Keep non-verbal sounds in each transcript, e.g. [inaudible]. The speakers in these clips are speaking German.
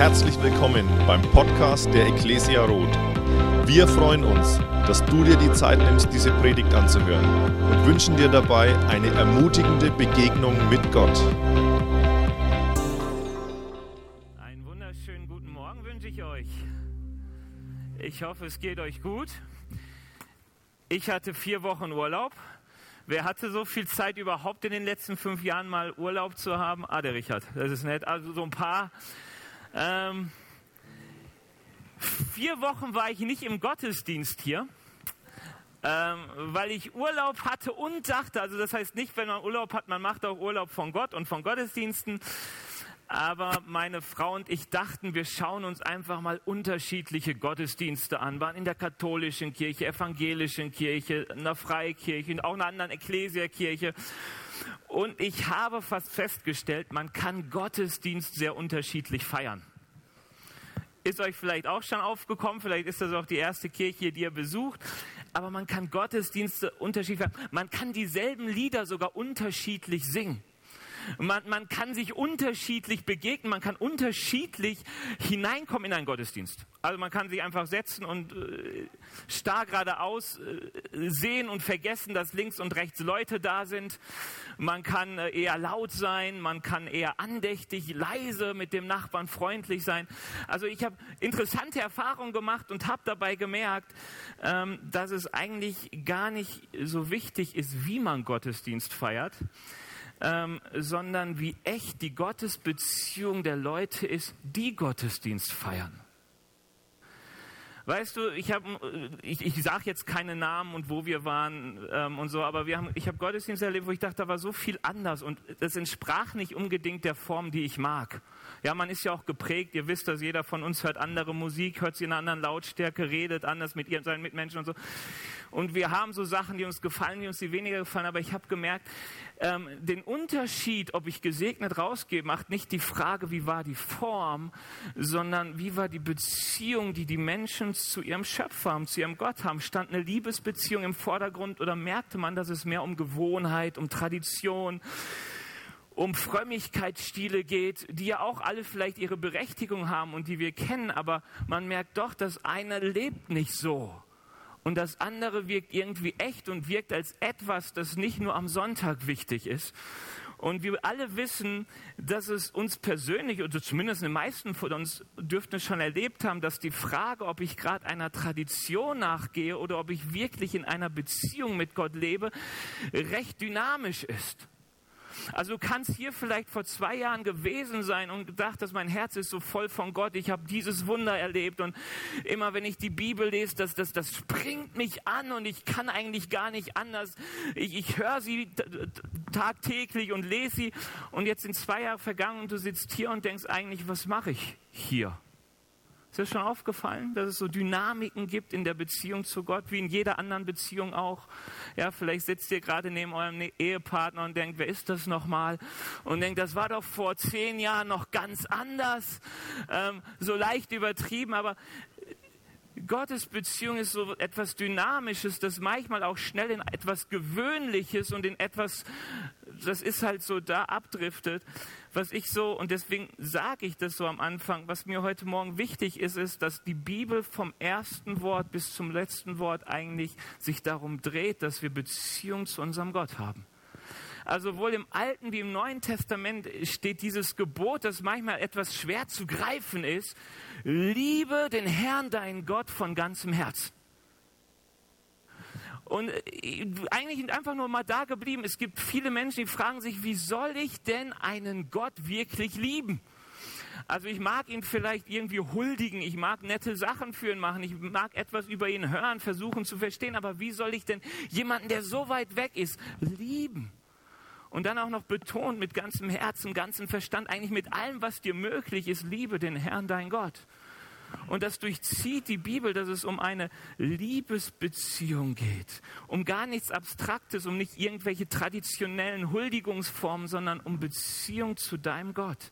Herzlich willkommen beim Podcast der Ecclesia Roth. Wir freuen uns, dass du dir die Zeit nimmst, diese Predigt anzuhören und wünschen dir dabei eine ermutigende Begegnung mit Gott. Einen wunderschönen guten Morgen wünsche ich euch. Ich hoffe, es geht euch gut. Ich hatte vier Wochen Urlaub. Wer hatte so viel Zeit überhaupt in den letzten fünf Jahren mal Urlaub zu haben? Ah, der Richard, das ist nett. Also so ein paar. Ähm, vier Wochen war ich nicht im Gottesdienst hier, ähm, weil ich Urlaub hatte und dachte, also das heißt nicht, wenn man Urlaub hat, man macht auch Urlaub von Gott und von Gottesdiensten. Aber meine Frau und ich dachten, wir schauen uns einfach mal unterschiedliche Gottesdienste an. Waren in der katholischen Kirche, evangelischen Kirche, einer Freikirche und auch einer anderen Ekklesiakirche. Und ich habe fast festgestellt, man kann Gottesdienst sehr unterschiedlich feiern. Ist euch vielleicht auch schon aufgekommen, vielleicht ist das auch die erste Kirche, die ihr besucht, aber man kann Gottesdienste unterschiedlich feiern. Man kann dieselben Lieder sogar unterschiedlich singen. Man, man kann sich unterschiedlich begegnen, man kann unterschiedlich hineinkommen in einen Gottesdienst. Also man kann sich einfach setzen und äh, starr geradeaus äh, sehen und vergessen, dass links und rechts Leute da sind. Man kann äh, eher laut sein, man kann eher andächtig, leise mit dem Nachbarn freundlich sein. Also ich habe interessante Erfahrungen gemacht und habe dabei gemerkt, ähm, dass es eigentlich gar nicht so wichtig ist, wie man Gottesdienst feiert ähm, sondern wie echt die Gottesbeziehung der Leute ist, die Gottesdienst feiern. Weißt du, ich habe, ich, ich sage jetzt keine Namen und wo wir waren ähm, und so, aber wir haben, ich habe Gottesdienste erlebt, wo ich dachte, da war so viel anders und das entsprach nicht unbedingt der Form, die ich mag. Ja, man ist ja auch geprägt. Ihr wisst, dass jeder von uns hört andere Musik, hört sie in einer anderen Lautstärke, redet anders mit ihren, seinen Mitmenschen und so. Und wir haben so Sachen, die uns gefallen, die uns die weniger gefallen. Aber ich habe gemerkt, ähm, den Unterschied, ob ich gesegnet rausgehe, macht nicht die Frage, wie war die Form, sondern wie war die Beziehung, die die Menschen zu ihrem Schöpfer haben, zu ihrem Gott haben. Stand eine Liebesbeziehung im Vordergrund oder merkte man, dass es mehr um Gewohnheit, um Tradition, um Frömmigkeitsstile geht, die ja auch alle vielleicht ihre Berechtigung haben und die wir kennen, aber man merkt doch, dass einer lebt nicht so. Und das andere wirkt irgendwie echt und wirkt als etwas, das nicht nur am Sonntag wichtig ist. Und wir alle wissen, dass es uns persönlich, oder zumindest die meisten von uns dürften es schon erlebt haben, dass die Frage, ob ich gerade einer Tradition nachgehe oder ob ich wirklich in einer Beziehung mit Gott lebe, recht dynamisch ist. Also du kannst hier vielleicht vor zwei Jahren gewesen sein und gedacht, dass mein Herz ist so voll von Gott. Ich habe dieses Wunder erlebt und immer wenn ich die Bibel lese, das, das, das springt mich an und ich kann eigentlich gar nicht anders. Ich, ich höre sie tagtäglich und lese sie und jetzt sind zwei Jahre vergangen und du sitzt hier und denkst eigentlich, was mache ich hier? Ist dir schon aufgefallen, dass es so Dynamiken gibt in der Beziehung zu Gott, wie in jeder anderen Beziehung auch? Ja, vielleicht sitzt ihr gerade neben eurem ne-, Ehepartner und denkt, wer ist das nochmal? Und denkt, das war doch vor zehn Jahren noch ganz anders, ähm, so leicht übertrieben, aber Gottes Beziehung ist so etwas Dynamisches, das manchmal auch schnell in etwas Gewöhnliches und in etwas, das ist halt so da abdriftet. Was ich so, und deswegen sage ich das so am Anfang, was mir heute Morgen wichtig ist, ist, dass die Bibel vom ersten Wort bis zum letzten Wort eigentlich sich darum dreht, dass wir Beziehung zu unserem Gott haben. Also sowohl im Alten wie im Neuen Testament steht dieses Gebot, das manchmal etwas schwer zu greifen ist. Liebe den Herrn, deinen Gott, von ganzem Herzen. Und äh, eigentlich einfach nur mal da geblieben. Es gibt viele Menschen, die fragen sich, wie soll ich denn einen Gott wirklich lieben? Also ich mag ihn vielleicht irgendwie huldigen, ich mag nette Sachen für ihn machen, ich mag etwas über ihn hören, versuchen zu verstehen, aber wie soll ich denn jemanden, der so weit weg ist, lieben? Und dann auch noch betont mit ganzem Herzen, ganzem Verstand, eigentlich mit allem, was dir möglich ist, liebe den Herrn, dein Gott. Und das durchzieht die Bibel, dass es um eine Liebesbeziehung geht. Um gar nichts Abstraktes, um nicht irgendwelche traditionellen Huldigungsformen, sondern um Beziehung zu deinem Gott.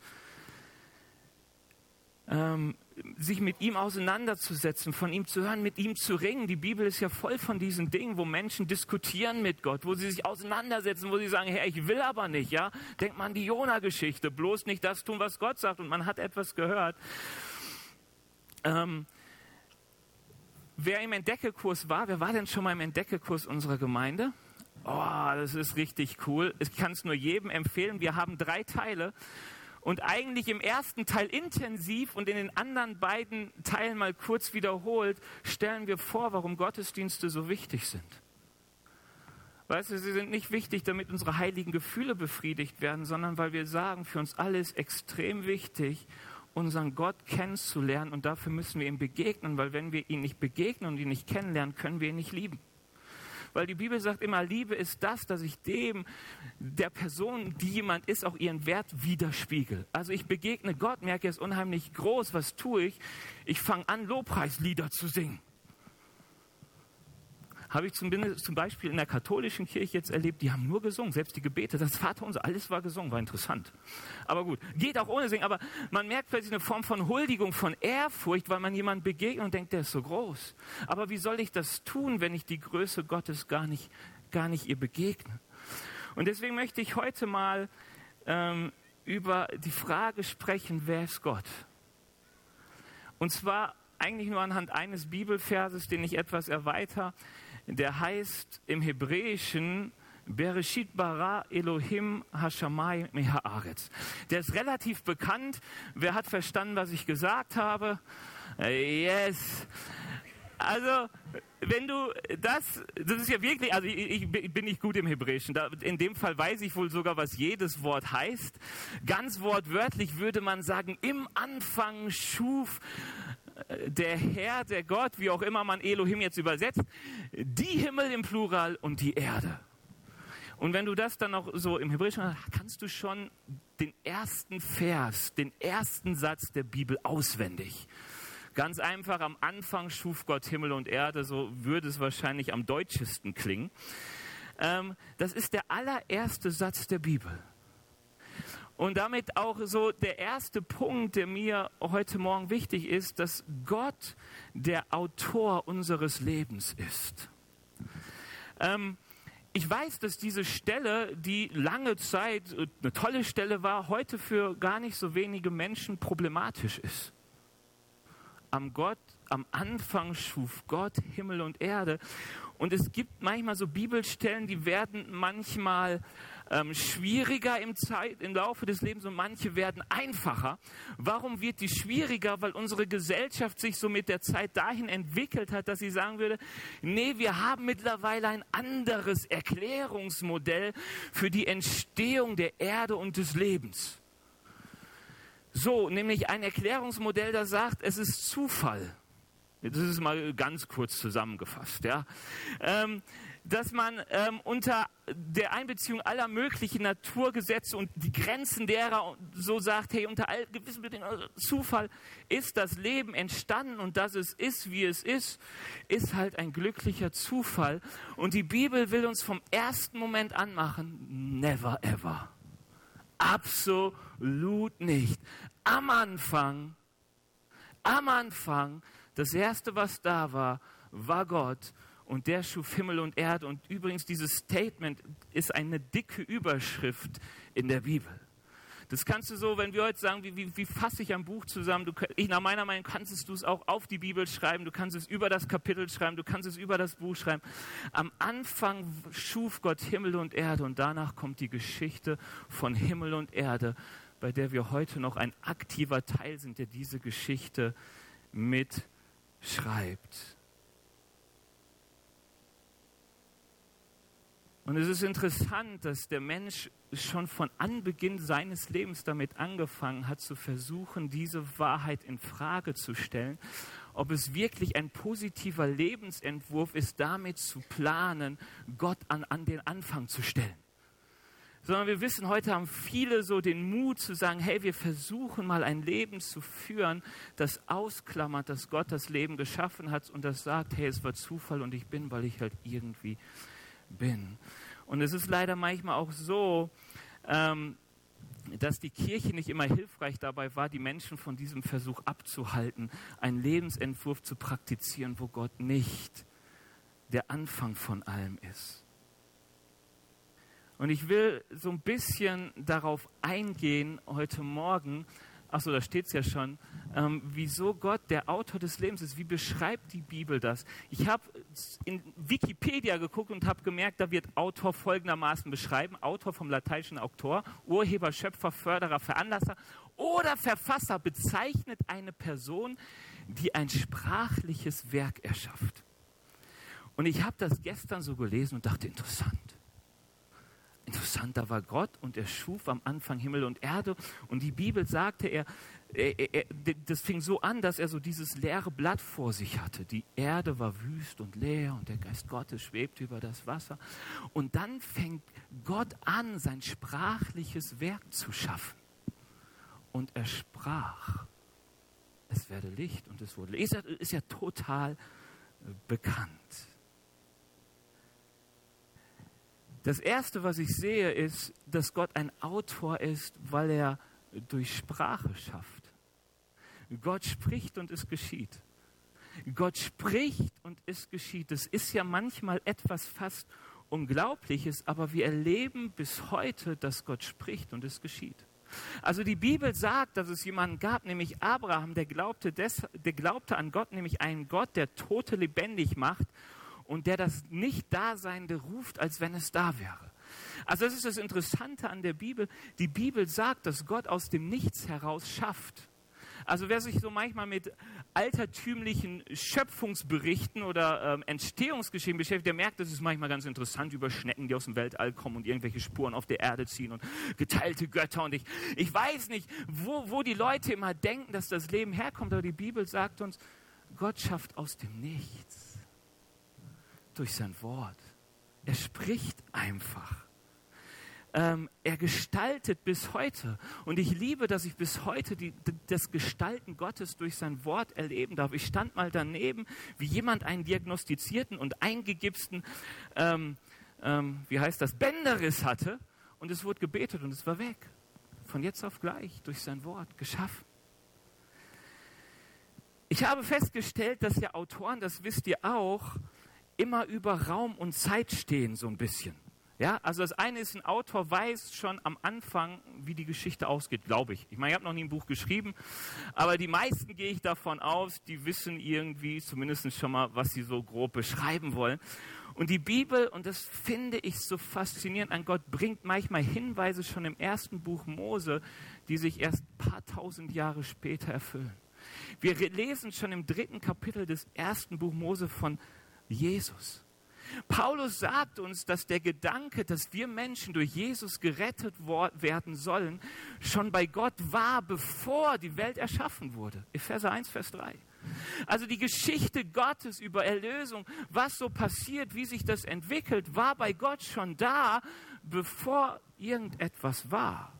ähm, sich mit ihm auseinanderzusetzen, von ihm zu hören, mit ihm zu ringen. Die Bibel ist ja voll von diesen Dingen, wo Menschen diskutieren mit Gott, wo sie sich auseinandersetzen, wo sie sagen, Herr, ich will aber nicht, ja. Denkt man an die Jona-Geschichte, bloß nicht das tun, was Gott sagt und man hat etwas gehört. Ähm, wer im Entdeckekurs war, wer war denn schon mal im Entdeckekurs unserer Gemeinde? Oh, das ist richtig cool. Ich kann es nur jedem empfehlen. Wir haben drei Teile und eigentlich im ersten Teil intensiv und in den anderen beiden Teilen mal kurz wiederholt, stellen wir vor, warum Gottesdienste so wichtig sind. Weißt du, sie sind nicht wichtig, damit unsere heiligen Gefühle befriedigt werden, sondern weil wir sagen, für uns alle ist extrem wichtig, unseren Gott kennenzulernen und dafür müssen wir ihm begegnen, weil wenn wir ihn nicht begegnen und ihn nicht kennenlernen, können wir ihn nicht lieben. Weil die Bibel sagt immer, Liebe ist das, dass ich dem, der Person, die jemand ist, auch ihren Wert widerspiegel. Also ich begegne Gott, merke, er ist unheimlich groß, was tue ich? Ich fange an, Lobpreislieder zu singen habe ich zum, zum, Beispiel in der katholischen Kirche jetzt erlebt, die haben nur gesungen, selbst die Gebete, das Vaterunser, alles war gesungen, war interessant. Aber gut, geht auch ohne Singen, aber man merkt plötzlich eine Form von Huldigung, von Ehrfurcht, weil man jemanden begegnet und denkt, der ist so groß. Aber wie soll ich das tun, wenn ich die Größe Gottes gar nicht, gar nicht ihr begegne? Und deswegen möchte ich heute mal ähm, über die Frage sprechen, wer ist Gott? Und zwar eigentlich nur anhand eines Bibelverses, den ich etwas erweitere der heißt im Hebräischen Bereshit bara Elohim Hashamai Mehaaretz. Der ist relativ bekannt. Wer hat verstanden, was ich gesagt habe? Yes. Also, wenn du das, das ist ja wirklich, also ich, ich bin nicht gut im Hebräischen. Da, in dem Fall weiß ich wohl sogar, was jedes Wort heißt. Ganz wortwörtlich würde man sagen, im Anfang schuf der Herr, der Gott, wie auch immer man Elohim jetzt übersetzt, die Himmel im Plural und die Erde. Und wenn du das dann noch so im Hebräischen hast, kannst du schon den ersten Vers, den ersten Satz der Bibel auswendig. Ganz einfach, am Anfang schuf Gott Himmel und Erde, so würde es wahrscheinlich am deutschesten klingen. Ähm, das ist der allererste Satz der Bibel. Und damit auch so der erste Punkt, der mir heute Morgen wichtig ist, dass Gott der Autor unseres Lebens ist. Ähm, ich weiß, dass diese Stelle, die lange Zeit eine tolle Stelle war, heute für gar nicht so wenige Menschen problematisch ist. Am Gott, am Anfang schuf Gott Himmel und Erde. Und es gibt manchmal so Bibelstellen, die werden manchmal ähm, schwieriger im, Zeit, im Laufe des Lebens und manche werden einfacher. Warum wird die schwieriger? Weil unsere Gesellschaft sich so mit der Zeit dahin entwickelt hat, dass sie sagen würde, nee, wir haben mittlerweile ein anderes Erklärungsmodell für die Entstehung der Erde und des Lebens. So, nämlich ein Erklärungsmodell, das sagt, es ist Zufall. Das ist mal ganz kurz zusammengefasst. Ja. Ähm, dass man ähm, unter der Einbeziehung aller möglichen Naturgesetze und die Grenzen derer so sagt, hey, unter all gewissen Bedingungen, Zufall ist das Leben entstanden und dass es ist, wie es ist, ist halt ein glücklicher Zufall. Und die Bibel will uns vom ersten Moment anmachen, never ever. Absolut nicht. Am Anfang, am Anfang, das erste, was da war, war Gott und der schuf Himmel und Erde. Und übrigens, dieses Statement ist eine dicke Überschrift in der Bibel. Das kannst du so, wenn wir heute sagen, wie, wie, wie fasse ich ein Buch zusammen? Du, ich, nach meiner Meinung kannst du es auch auf die Bibel schreiben, du kannst es über das Kapitel schreiben, du kannst es über das Buch schreiben. Am Anfang schuf Gott Himmel und Erde und danach kommt die Geschichte von Himmel und Erde, bei der wir heute noch ein aktiver Teil sind, der diese Geschichte mitschreibt. Und es ist interessant, dass der Mensch schon von Anbeginn seines Lebens damit angefangen hat, zu versuchen, diese Wahrheit in Frage zu stellen, ob es wirklich ein positiver Lebensentwurf ist, damit zu planen, Gott an, an den Anfang zu stellen. Sondern wir wissen, heute haben viele so den Mut zu sagen, hey, wir versuchen mal ein Leben zu führen, das ausklammert, dass Gott das Leben geschaffen hat und das sagt, hey, es war Zufall und ich bin, weil ich halt irgendwie bin. Und es ist leider manchmal auch so, ähm, dass die Kirche nicht immer hilfreich dabei war, die Menschen von diesem Versuch abzuhalten, einen Lebensentwurf zu praktizieren, wo Gott nicht der Anfang von allem ist. Und ich will so ein bisschen darauf eingehen heute Morgen, achso, da steht es ja schon, ähm, wieso Gott der Autor des Lebens ist. Wie beschreibt die Bibel das? Ich habe in Wikipedia geguckt und habe gemerkt, da wird Autor folgendermaßen beschreiben. Autor vom lateinischen Autor, Urheber, Schöpfer, Förderer, Veranlasser oder Verfasser bezeichnet eine Person, die ein sprachliches Werk erschafft. Und ich habe das gestern so gelesen und dachte, interessant. Interessant, da war Gott und er schuf am Anfang Himmel und Erde. Und die Bibel sagte, er, er, er, das fing so an, dass er so dieses leere Blatt vor sich hatte. Die Erde war wüst und leer und der Geist Gottes schwebte über das Wasser. Und dann fängt Gott an, sein sprachliches Werk zu schaffen. Und er sprach, es werde Licht und es wurde Licht. Ist ja total bekannt. Das Erste, was ich sehe, ist, dass Gott ein Autor ist, weil er durch Sprache schafft. Gott spricht und es geschieht. Gott spricht und es geschieht. Das ist ja manchmal etwas fast Unglaubliches, aber wir erleben bis heute, dass Gott spricht und es geschieht. Also die Bibel sagt, dass es jemanden gab, nämlich Abraham, der glaubte, des, der glaubte an Gott, nämlich einen Gott, der Tote lebendig macht und der das Nicht-Daseinende ruft, als wenn es da wäre. Also das ist das Interessante an der Bibel. Die Bibel sagt, dass Gott aus dem Nichts heraus schafft. Also wer sich so manchmal mit altertümlichen Schöpfungsberichten oder ähm, Entstehungsgeschehen beschäftigt, der merkt, das ist manchmal ganz interessant über Schnecken, die aus dem Weltall kommen und irgendwelche Spuren auf der Erde ziehen und geteilte Götter. Und ich, ich weiß nicht, wo, wo die Leute immer denken, dass das Leben herkommt, aber die Bibel sagt uns, Gott schafft aus dem Nichts durch sein Wort. Er spricht einfach. Ähm, er gestaltet bis heute. Und ich liebe, dass ich bis heute die, das Gestalten Gottes durch sein Wort erleben darf. Ich stand mal daneben, wie jemand einen diagnostizierten und eingegipsten, ähm, ähm, wie heißt das, Bänderriss hatte. Und es wurde gebetet und es war weg. Von jetzt auf gleich, durch sein Wort, geschaffen. Ich habe festgestellt, dass ja Autoren, das wisst ihr auch, immer über Raum und Zeit stehen, so ein bisschen. Ja, also das eine ist, ein Autor weiß schon am Anfang, wie die Geschichte ausgeht, glaube ich. Ich meine, ich habe noch nie ein Buch geschrieben, aber die meisten gehe ich davon aus, die wissen irgendwie zumindest schon mal, was sie so grob beschreiben wollen. Und die Bibel, und das finde ich so faszinierend an Gott, bringt manchmal Hinweise schon im ersten Buch Mose, die sich erst ein paar tausend Jahre später erfüllen. Wir lesen schon im dritten Kapitel des ersten Buch Mose von Jesus. Paulus sagt uns, dass der Gedanke, dass wir Menschen durch Jesus gerettet werden sollen, schon bei Gott war, bevor die Welt erschaffen wurde. Epheser 1, Vers 3. Also die Geschichte Gottes über Erlösung, was so passiert, wie sich das entwickelt, war bei Gott schon da, bevor irgendetwas war.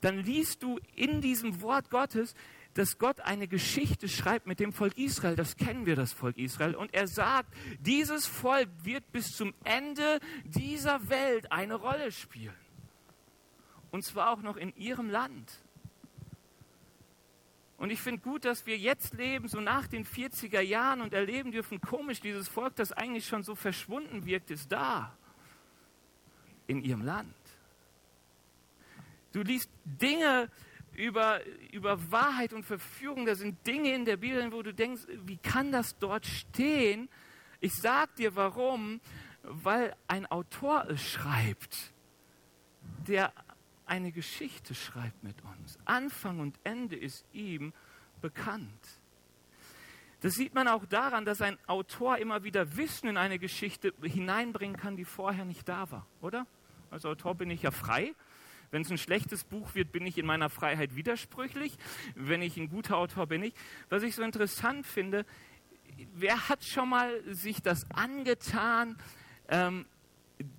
Dann liest du in diesem Wort Gottes, dass Gott eine Geschichte schreibt mit dem Volk Israel. Das kennen wir, das Volk Israel. Und er sagt, dieses Volk wird bis zum Ende dieser Welt eine Rolle spielen. Und zwar auch noch in ihrem Land. Und ich finde gut, dass wir jetzt leben, so nach den 40er Jahren und erleben dürfen, komisch, dieses Volk, das eigentlich schon so verschwunden wirkt, ist da. In ihrem Land. Du liest Dinge, über, über Wahrheit und Verführung. Da sind Dinge in der Bibel, wo du denkst, wie kann das dort stehen? Ich sag dir warum, weil ein Autor es schreibt, der eine Geschichte schreibt mit uns. Anfang und Ende ist ihm bekannt. Das sieht man auch daran, dass ein Autor immer wieder Wissen in eine Geschichte hineinbringen kann, die vorher nicht da war, oder? Als Autor bin ich ja frei wenn es ein schlechtes Buch wird, bin ich in meiner Freiheit widersprüchlich. Wenn ich ein guter Autor bin ich. Was ich so interessant finde, wer hat schon mal sich das angetan, ähm,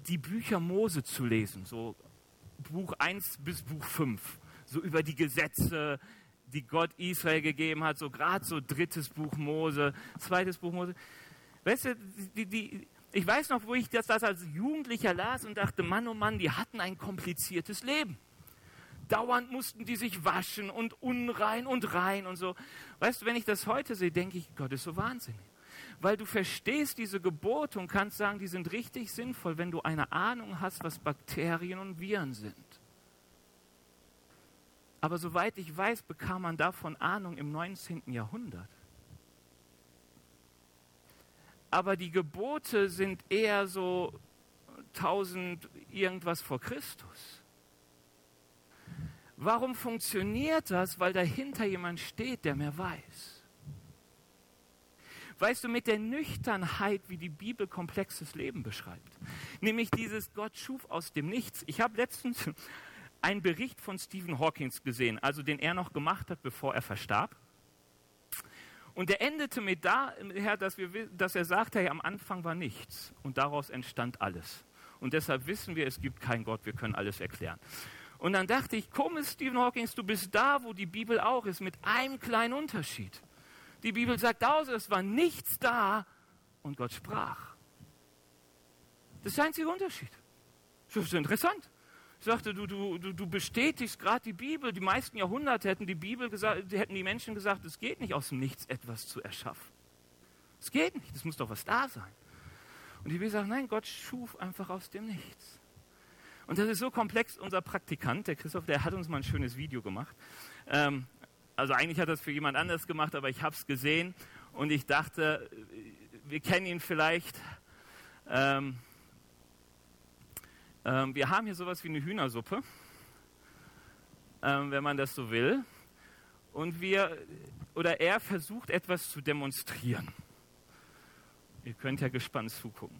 die Bücher Mose zu lesen? So Buch 1 bis Buch 5. So über die Gesetze, die Gott Israel gegeben hat. So gerade so drittes Buch Mose, zweites Buch Mose. Weißt du, die, die, ich weiß noch, wo ich das, das als Jugendlicher las und dachte, Mann, oh Mann, die hatten ein kompliziertes Leben. dauernd mussten die sich waschen und unrein und rein und so. Weißt du, wenn ich das heute sehe, denke ich, Gott ist so wahnsinnig. Weil du verstehst diese Gebote und kannst sagen, die sind richtig sinnvoll, wenn du eine Ahnung hast, was Bakterien und Viren sind. Aber soweit ich weiß, bekam man davon Ahnung im 19. Jahrhundert. Aber die Gebote sind eher so 1000 irgendwas vor Christus. Warum funktioniert das? Weil dahinter jemand steht, der mehr weiß. Weißt du, mit der Nüchternheit, wie die Bibel komplexes Leben beschreibt. Nämlich dieses Gott schuf aus dem Nichts. Ich habe letztens [laughs] einen Bericht von Stephen Hawking gesehen, also den er noch gemacht hat, bevor er verstarb. Und der endete mit daher, dass, wir, dass er sagte, hey, am Anfang war nichts und daraus entstand alles. Und deshalb wissen wir, es gibt keinen Gott, wir können alles erklären. Und dann dachte ich, komisch, Stephen Hawking, du bist da, wo die Bibel auch ist, mit einem kleinen Unterschied. Die Bibel sagt aus, es war nichts da und Gott sprach. Das ist der einzige Unterschied. Das ist interessant. Ich sagte, du, du, du bestätigst gerade die Bibel. Die meisten Jahrhunderte hätten die Bibel gesagt, hätten die Menschen gesagt, es geht nicht aus dem Nichts etwas zu erschaffen. Es geht nicht, es muss doch was da sein. Und die Bibel sagt, nein, Gott schuf einfach aus dem Nichts. Und das ist so komplex. Unser Praktikant, der Christoph, der hat uns mal ein schönes Video gemacht. Ähm, also eigentlich hat es für jemand anders gemacht, aber ich habe es gesehen und ich dachte, wir kennen ihn vielleicht. Ähm, ähm, wir haben hier sowas wie eine Hühnersuppe, ähm, wenn man das so will. Und wir, oder er versucht etwas zu demonstrieren. Ihr könnt ja gespannt zugucken.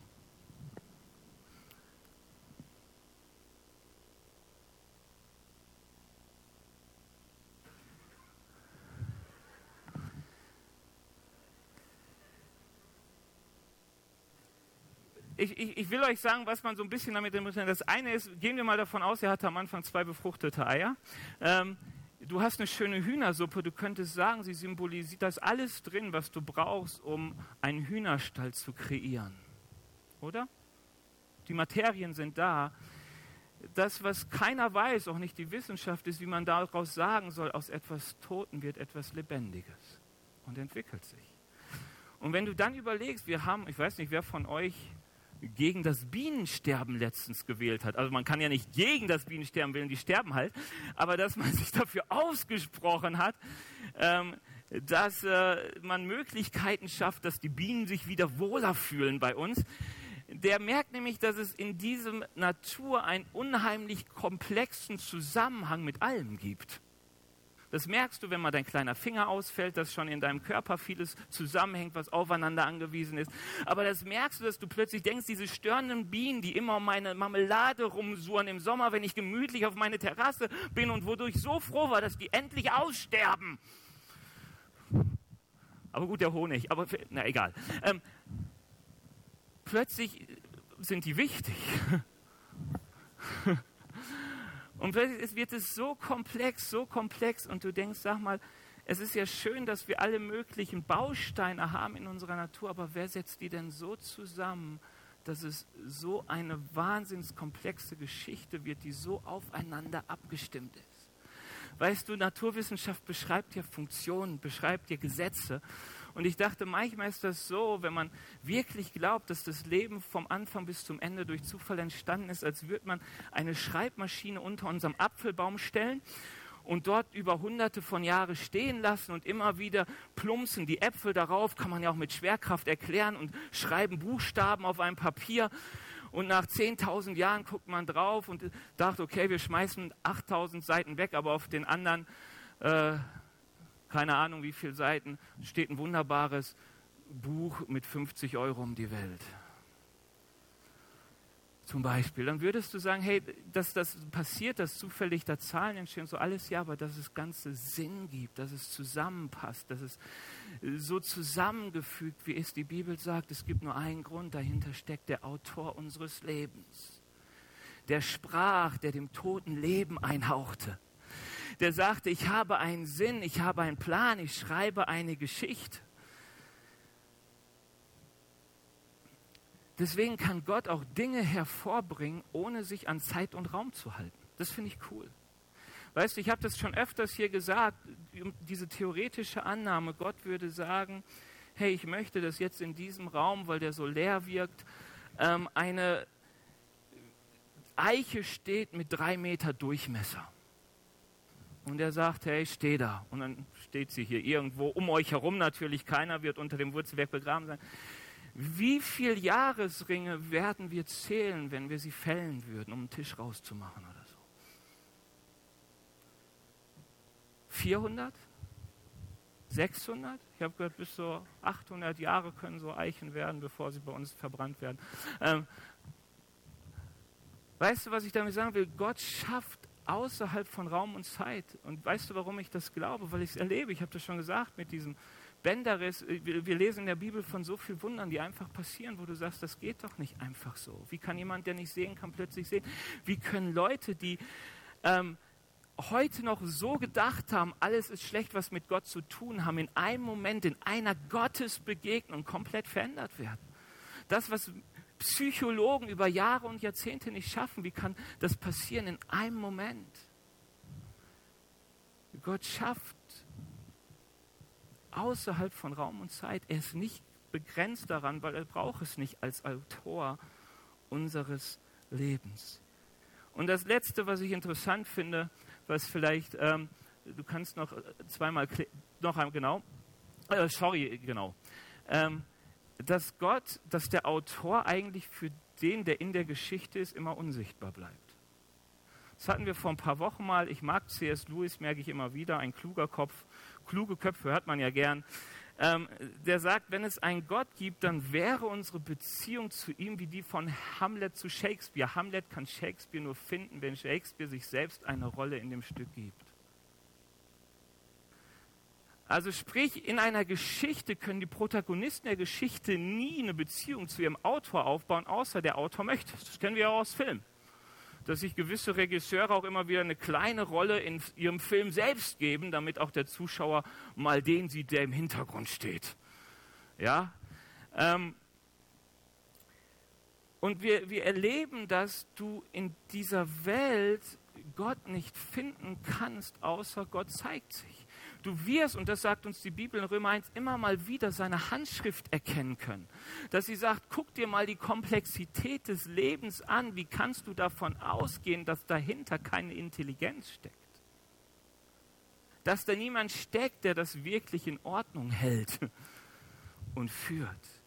Ich, ich, ich, will euch sagen, was man so ein bisschen damit demonstriert. Das eine ist, gehen wir mal davon aus, er hatte am Anfang zwei befruchtete Eier. Ähm, du hast eine schöne Hühnersuppe, du könntest sagen, sie symbolisiert das alles drin, was du brauchst, um einen Hühnerstall zu kreieren. Oder? Die Materien sind da. Das, was keiner weiß, auch nicht die Wissenschaft, ist, wie man daraus sagen soll, aus etwas Toten wird etwas Lebendiges und entwickelt sich. Und wenn du dann überlegst, wir haben, ich weiß nicht, wer von euch gegen das Bienensterben letztens gewählt hat. Also man kann ja nicht gegen das Bienensterben wählen, die sterben halt, aber dass man [laughs] sich dafür ausgesprochen hat, ähm, dass äh, man Möglichkeiten schafft, dass die Bienen sich wieder wohler fühlen bei uns. Der merkt nämlich, dass es in diesem Natur einen unheimlich komplexen Zusammenhang mit allem gibt. Das merkst du, wenn mal dein kleiner Finger ausfällt, dass schon in deinem Körper vieles zusammenhängt, was aufeinander angewiesen ist. Aber das merkst du, dass du plötzlich denkst, diese störenden Bienen, die immer um meine Marmelade rumsuren im Sommer, wenn ich gemütlich auf meine Terrasse bin und wodurch ich so froh war, dass die endlich aussterben. Aber gut, der Honig, aber na egal. Ähm, plötzlich sind die wichtig. [laughs] Und plötzlich wird es so komplex, so komplex und du denkst, sag mal, es ist ja schön, dass wir alle möglichen Bausteine haben in unserer Natur, aber wer setzt die denn so zusammen, dass es so eine wahnsinnskomplexe Geschichte wird, die so aufeinander abgestimmt ist? Weißt du, Naturwissenschaft beschreibt ja Funktionen, beschreibt ja Gesetze. Und ich dachte, manchmal ist das so, wenn man wirklich glaubt, dass das Leben vom Anfang bis zum Ende durch Zufall entstanden ist, als würde man eine Schreibmaschine unter unserem Apfelbaum stellen und dort über hunderte von Jahren stehen lassen und immer wieder plumpsen die Äpfel darauf, kann man ja auch mit Schwerkraft erklären und schreiben Buchstaben auf einem Papier. Und nach 10.000 Jahren guckt man drauf und dachte, okay, wir schmeißen 8.000 Seiten weg, aber auf den anderen äh, keine Ahnung wie viele Seiten, steht ein wunderbares Buch mit 50 Euro um die Welt. Zum Beispiel. Dann würdest du sagen, hey, dass das passiert, dass zufällig da Zahlen entstehen, so alles ja, aber dass es ganze Sinn gibt, dass es zusammenpasst, dass es so zusammengefügt, wie es die Bibel sagt. Es gibt nur einen Grund, dahinter steckt der Autor unseres Lebens. Der sprach, der dem Toten Leben einhauchte der sagte, ich habe einen Sinn, ich habe einen Plan, ich schreibe eine Geschichte. Deswegen kann Gott auch Dinge hervorbringen, ohne sich an Zeit und Raum zu halten. Das finde ich cool. Weißt du, ich habe das schon öfters hier gesagt, diese theoretische Annahme, Gott würde sagen, hey, ich möchte, dass jetzt in diesem Raum, weil der so leer wirkt, ähm, eine Eiche steht mit drei Meter Durchmesser. Und er sagt, hey, steh da. Und dann steht sie hier irgendwo um euch herum natürlich. Keiner wird unter dem Wurzelwerk begraben sein. Wie viele Jahresringe werden wir zählen, wenn wir sie fällen würden, um einen Tisch rauszumachen oder so? 400? 600? Ich habe gehört, bis zu 800 Jahre können so Eichen werden, bevor sie bei uns verbrannt werden. Ähm, weißt du, was ich damit sagen will? Gott schafft außerhalb von Raum und Zeit. Und weißt du, warum ich das glaube? Weil ich es erlebe. Ich habe das schon gesagt mit diesem Bänderriss. Wir lesen in der Bibel von so vielen Wundern, die einfach passieren, wo du sagst, das geht doch nicht einfach so. Wie kann jemand, der nicht sehen kann, plötzlich sehen? Wie können Leute, die ähm, heute noch so gedacht haben, alles ist schlecht, was mit Gott zu tun haben, in einem Moment, in einer Gottesbegegnung komplett verändert werden? Das, was Psychologen über Jahre und Jahrzehnte nicht schaffen, wie kann das passieren in einem Moment? Gott schafft außerhalb von Raum und Zeit. Er ist nicht begrenzt daran, weil er braucht es nicht als Autor unseres Lebens. Und das Letzte, was ich interessant finde, was vielleicht, ähm, du kannst noch zweimal, noch einmal, genau, äh, sorry, genau, ähm, dass Gott, dass der Autor eigentlich für den, der in der Geschichte ist, immer unsichtbar bleibt. Das hatten wir vor ein paar Wochen mal. Ich mag C.S. Lewis, merke ich immer wieder, ein kluger Kopf kluge Köpfe hört man ja gern, ähm, der sagt, wenn es einen Gott gibt, dann wäre unsere Beziehung zu ihm wie die von Hamlet zu Shakespeare. Hamlet kann Shakespeare nur finden, wenn Shakespeare sich selbst eine Rolle in dem Stück gibt. Also sprich, in einer Geschichte können die Protagonisten der Geschichte nie eine Beziehung zu ihrem Autor aufbauen, außer der Autor möchte. Das kennen wir ja auch aus Filmen dass sich gewisse Regisseure auch immer wieder eine kleine Rolle in ihrem Film selbst geben, damit auch der Zuschauer mal den sieht, der im Hintergrund steht. Ja? Ähm, und wir, wir erleben, dass du in dieser Welt Gott nicht finden kannst, außer Gott zeigt sich. Du wirst, und das sagt uns die Bibel in Römer 1, immer mal wieder seine Handschrift erkennen können. Dass sie sagt, guck dir mal die Komplexität des Lebens an. Wie kannst du davon ausgehen, dass dahinter keine Intelligenz steckt? Dass da niemand steckt, der das wirklich in Ordnung hält und führt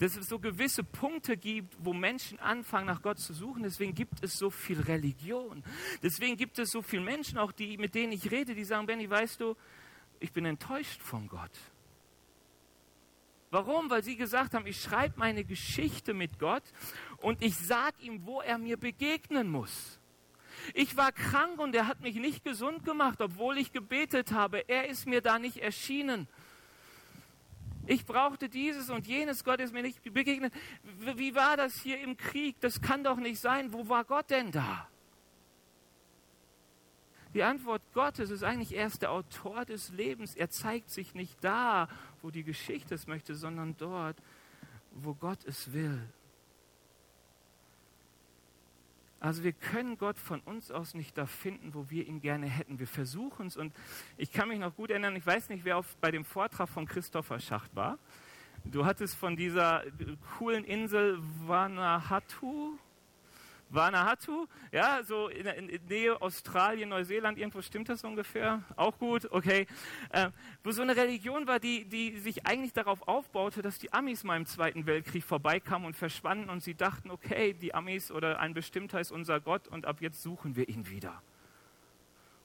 dass es so gewisse Punkte gibt, wo Menschen anfangen, nach Gott zu suchen. Deswegen gibt es so viel Religion. Deswegen gibt es so viele Menschen, auch die, mit denen ich rede, die sagen, Benny, weißt du, ich bin enttäuscht von Gott. Warum? Weil sie gesagt haben, ich schreibe meine Geschichte mit Gott und ich sage ihm, wo er mir begegnen muss. Ich war krank und er hat mich nicht gesund gemacht, obwohl ich gebetet habe. Er ist mir da nicht erschienen. Ich brauchte dieses und jenes, Gott ist mir nicht begegnet. Wie war das hier im Krieg? Das kann doch nicht sein. Wo war Gott denn da? Die Antwort Gottes ist eigentlich erst der Autor des Lebens. Er zeigt sich nicht da, wo die Geschichte es möchte, sondern dort, wo Gott es will. Also wir können Gott von uns aus nicht da finden, wo wir ihn gerne hätten. Wir versuchen es und ich kann mich noch gut erinnern, ich weiß nicht, wer auf, bei dem Vortrag von Christopher Schacht war. Du hattest von dieser coolen Insel Vanuatu, Vanuatu, ja, so in, in Nähe Australien, Neuseeland, irgendwo stimmt das ungefähr? Auch gut, okay. Äh, wo so eine Religion war, die, die sich eigentlich darauf aufbaute, dass die Amis mal im Zweiten Weltkrieg vorbeikamen und verschwanden und sie dachten, okay, die Amis oder ein Bestimmter ist unser Gott und ab jetzt suchen wir ihn wieder.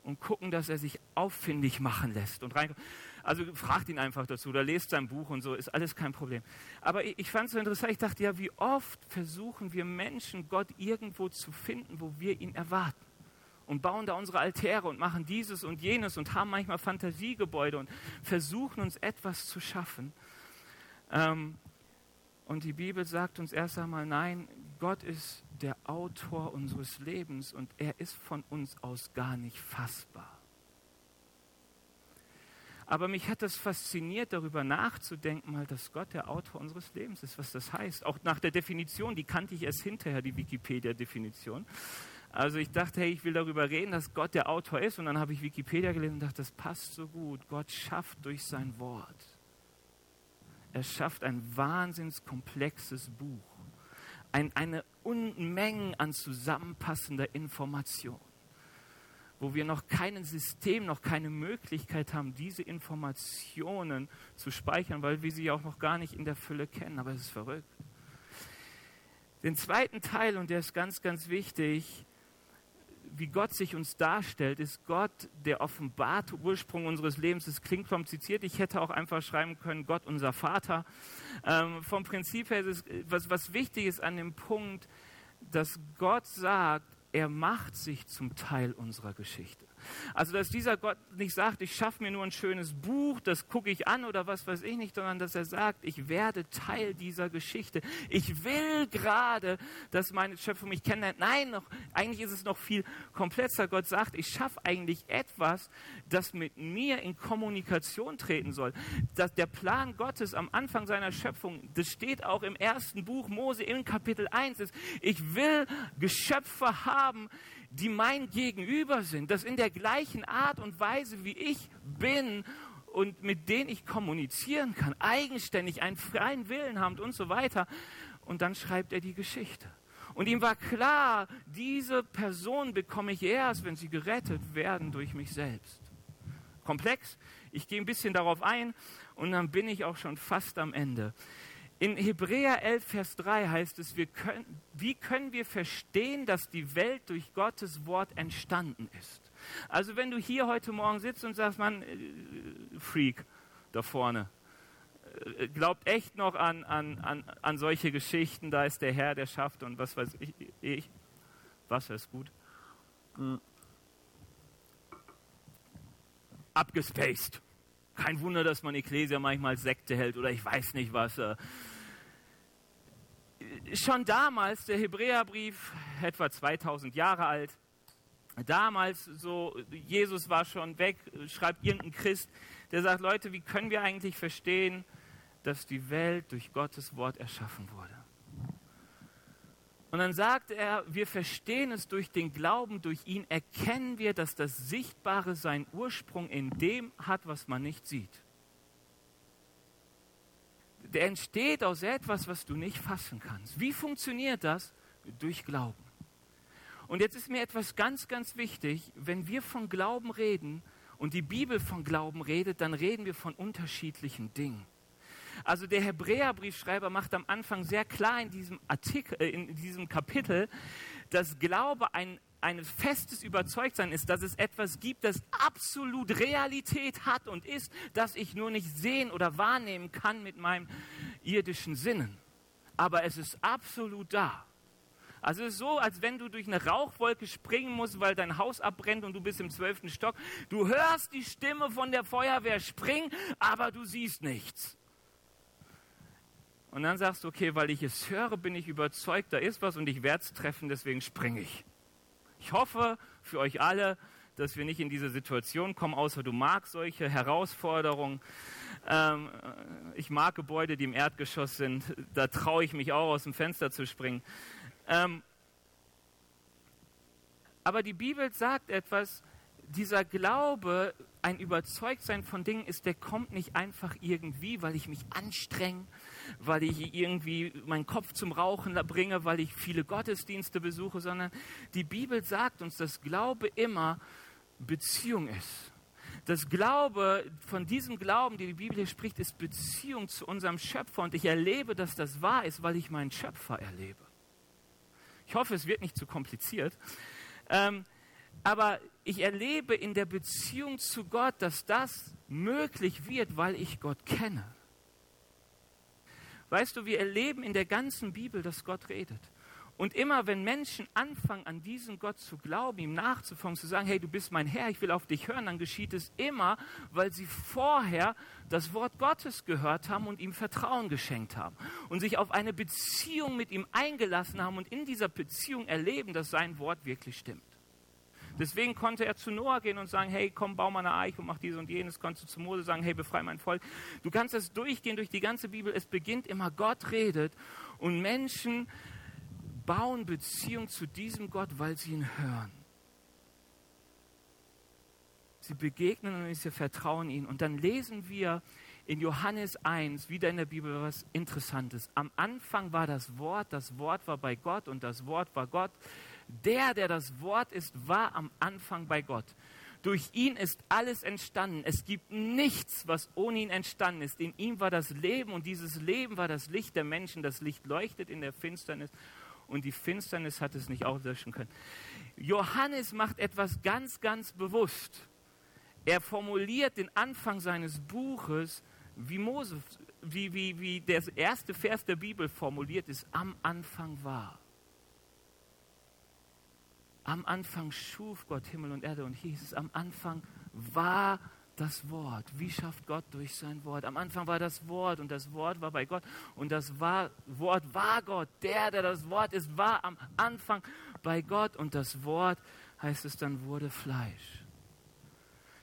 Und gucken, dass er sich auffindig machen lässt und reinkommt. Also fragt ihn einfach dazu oder lest sein Buch und so, ist alles kein Problem. Aber ich, ich fand es so interessant, ich dachte, ja, wie oft versuchen wir Menschen, Gott irgendwo zu finden, wo wir ihn erwarten. Und bauen da unsere Altäre und machen dieses und jenes und haben manchmal Fantasiegebäude und versuchen uns etwas zu schaffen. Ähm, und die Bibel sagt uns erst einmal, nein, Gott ist der Autor unseres Lebens und er ist von uns aus gar nicht fassbar. Aber mich hat das fasziniert, darüber nachzudenken, mal, dass Gott der Autor unseres Lebens ist, was das heißt. Auch nach der Definition, die kannte ich erst hinterher, die Wikipedia-Definition. Also ich dachte, hey, ich will darüber reden, dass Gott der Autor ist. Und dann habe ich Wikipedia gelesen und dachte, das passt so gut. Gott schafft durch sein Wort. Er schafft ein wahnsinns komplexes Buch. Ein, eine Unmenge an zusammenpassender Information wo wir noch kein System, noch keine Möglichkeit haben, diese Informationen zu speichern, weil wir sie auch noch gar nicht in der Fülle kennen. Aber es ist verrückt. Den zweiten Teil, und der ist ganz, ganz wichtig, wie Gott sich uns darstellt, ist Gott der offenbarte Ursprung unseres Lebens. Es klingt kompliziert. Ich hätte auch einfach schreiben können, Gott unser Vater. Ähm, vom Prinzip her ist es, was, was wichtig ist an dem Punkt, dass Gott sagt, er macht sich zum Teil unserer Geschichte. Also, dass dieser Gott nicht sagt, ich schaffe mir nur ein schönes Buch, das gucke ich an oder was weiß ich nicht, sondern dass er sagt, ich werde Teil dieser Geschichte. Ich will gerade, dass meine Schöpfung mich kennenlernt. Nein, noch, eigentlich ist es noch viel komplexer. Gott sagt, ich schaffe eigentlich etwas, das mit mir in Kommunikation treten soll. Dass der Plan Gottes am Anfang seiner Schöpfung, das steht auch im ersten Buch Mose im Kapitel 1, ist, ich will Geschöpfe haben, die mein Gegenüber sind, das in der gleichen Art und Weise, wie ich bin und mit denen ich kommunizieren kann, eigenständig einen freien Willen haben und so weiter. Und dann schreibt er die Geschichte. Und ihm war klar, diese Person bekomme ich erst, wenn sie gerettet werden durch mich selbst. Komplex. Ich gehe ein bisschen darauf ein und dann bin ich auch schon fast am Ende. In Hebräer 11, Vers 3 heißt es, können, wie können wir verstehen, dass die Welt durch Gottes Wort entstanden ist? Also wenn du hier heute Morgen sitzt und sagst, man, äh, Freak da vorne, äh, glaubt echt noch an, an, an, an solche Geschichten, da ist der Herr, der schafft und was weiß ich, ich Wasser ist gut. Hm. Abgespaced. Kein Wunder, dass man Ekklesia manchmal Sekte hält oder ich weiß nicht was. Äh. Schon damals, der Hebräerbrief, etwa 2000 Jahre alt, damals so, Jesus war schon weg, schreibt irgendein Christ, der sagt, Leute, wie können wir eigentlich verstehen, dass die Welt durch Gottes Wort erschaffen wurde? Und dann sagt er, wir verstehen es durch den Glauben, durch ihn erkennen wir, dass das Sichtbare seinen Ursprung in dem hat, was man nicht sieht. Der entsteht aus etwas, was du nicht fassen kannst. Wie funktioniert das? Durch Glauben. Und jetzt ist mir etwas ganz, ganz wichtig, wenn wir von Glauben reden und die Bibel von Glauben redet, dann reden wir von unterschiedlichen Dingen. Also der Hebräerbriefschreiber macht am Anfang sehr klar in diesem Artikel, äh, in diesem Kapitel, dass Glaube ein, ein festes Überzeugtsein ist, dass es etwas gibt, das absolut Realität hat und ist, das ich nur nicht sehen oder wahrnehmen kann mit meinem irdischen Sinnen. Aber es ist absolut da. Also es ist so, als wenn du durch eine Rauchwolke springen musst, weil dein Haus abbrennt und du bist im zwölften Stock. Du hörst die Stimme von der Feuerwehr springen, aber du siehst nichts. Und dann sagst du, okay, weil ich es höre, bin ich überzeugt, da ist was und ich werde es treffen, deswegen springe ich. Ich hoffe für euch alle, dass wir nicht in diese Situation kommen, außer du magst solche Herausforderungen. Ähm, ich mag Gebäude, die im Erdgeschoss sind. Da traue ich mich auch, aus dem Fenster zu springen. Ähm, aber die Bibel sagt etwas, dieser Glaube, ein Überzeugtsein von Dingen ist, der kommt nicht einfach irgendwie, weil ich mich anstrenge, weil ich irgendwie meinen Kopf zum Rauchen bringe, weil ich viele Gottesdienste besuche, sondern die Bibel sagt uns, dass Glaube immer Beziehung ist. Das Glaube, von diesem Glauben, die die Bibel hier spricht, ist Beziehung zu unserem Schöpfer. Und ich erlebe, dass das wahr ist, weil ich meinen Schöpfer erlebe. Ich hoffe, es wird nicht zu kompliziert. Ähm, aber ich erlebe in der Beziehung zu Gott, dass das möglich wird, weil ich Gott kenne. Weißt du, wir erleben in der ganzen Bibel, dass Gott redet. Und immer wenn Menschen anfangen, an diesen Gott zu glauben, ihm nachzufolgen, zu sagen, hey, du bist mein Herr, ich will auf dich hören, dann geschieht es immer, weil sie vorher das Wort Gottes gehört haben und ihm Vertrauen geschenkt haben und sich auf eine Beziehung mit ihm eingelassen haben und in dieser Beziehung erleben, dass sein Wort wirklich stimmt. Deswegen konnte er zu Noah gehen und sagen, hey, komm, bau mal eine Eiche und mach dies und jenes. Konntest du zu Mose sagen, hey, befreie mein Volk. Du kannst das durchgehen durch die ganze Bibel. Es beginnt immer, Gott redet und Menschen bauen Beziehung zu diesem Gott, weil sie ihn hören. Sie begegnen und sie vertrauen ihm. Und dann lesen wir in Johannes 1 wieder in der Bibel was Interessantes. Am Anfang war das Wort, das Wort war bei Gott und das Wort war Gott. Der, der das Wort ist, war am Anfang bei Gott. Durch ihn ist alles entstanden. Es gibt nichts, was ohne ihn entstanden ist. In ihm war das Leben und dieses Leben war das Licht der Menschen. Das Licht leuchtet in der Finsternis und die Finsternis hat es nicht auslöschen können. Johannes macht etwas ganz, ganz bewusst. Er formuliert den Anfang seines Buches, wie, Moses, wie, wie, wie der erste Vers der Bibel formuliert ist, am Anfang war. Am Anfang schuf Gott Himmel und Erde und hieß es, am Anfang war das Wort. Wie schafft Gott durch sein Wort? Am Anfang war das Wort und das Wort war bei Gott und das war, Wort war Gott. Der, der das Wort ist, war am Anfang bei Gott und das Wort, heißt es dann, wurde Fleisch.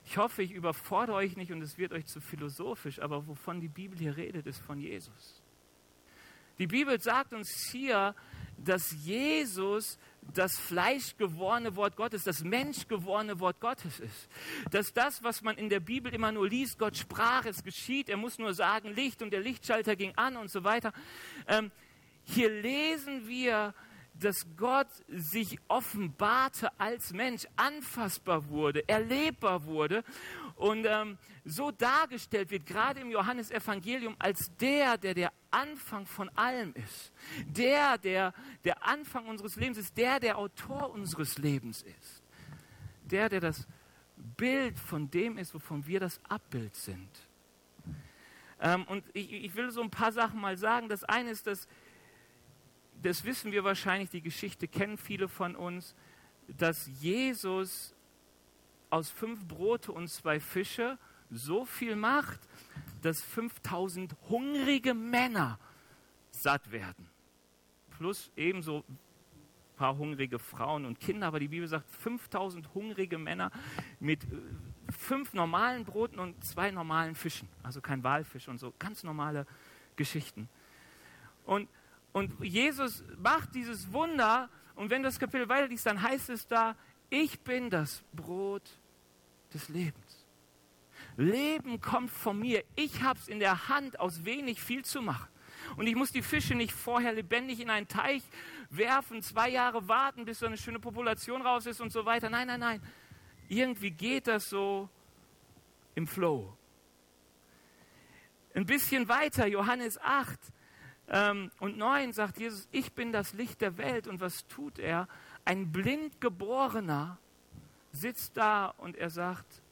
Ich hoffe, ich überfordere euch nicht und es wird euch zu philosophisch, aber wovon die Bibel hier redet, ist von Jesus. Die Bibel sagt uns hier, dass Jesus das fleischgewordene Wort Gottes, das menschgewordene Wort Gottes ist. Dass das, was man in der Bibel immer nur liest, Gott sprach, es geschieht, er muss nur sagen Licht und der Lichtschalter ging an und so weiter. Ähm, hier lesen wir, dass Gott sich offenbarte als Mensch, anfassbar wurde, erlebbar wurde und ähm, so dargestellt wird, gerade im Johannesevangelium, als der, der der Anfang von allem ist. Der, der der Anfang unseres Lebens ist, der, der Autor unseres Lebens ist. Der, der das Bild von dem ist, wovon wir das Abbild sind. Ähm, und ich, ich will so ein paar Sachen mal sagen. Das eine ist, dass, das wissen wir wahrscheinlich, die Geschichte kennen viele von uns, dass Jesus aus fünf Brote und zwei Fische so viel macht, dass 5000 hungrige Männer satt werden. Plus ebenso ein paar hungrige Frauen und Kinder, aber die Bibel sagt 5000 hungrige Männer mit äh, fünf normalen Broten und zwei normalen Fischen. Also kein Walfisch und so, ganz normale Geschichten. Und, und Jesus macht dieses Wunder und wenn das Kapitel weiterliest, dann heißt es da, ich bin das Brot des Lebens. Leben kommt von mir. Ich habe es in der Hand, aus wenig viel zu machen. Und ich muss die Fische nicht vorher lebendig in einen Teich werfen, zwei Jahre warten, bis so eine schöne Population raus ist und so weiter. Nein, nein, nein. Irgendwie geht das so im Flow. Ein bisschen weiter, Johannes 8 ähm, und 9 sagt Jesus, ich bin das Licht der Welt. Und was tut er? Ein Blindgeborener sitzt da und er sagt,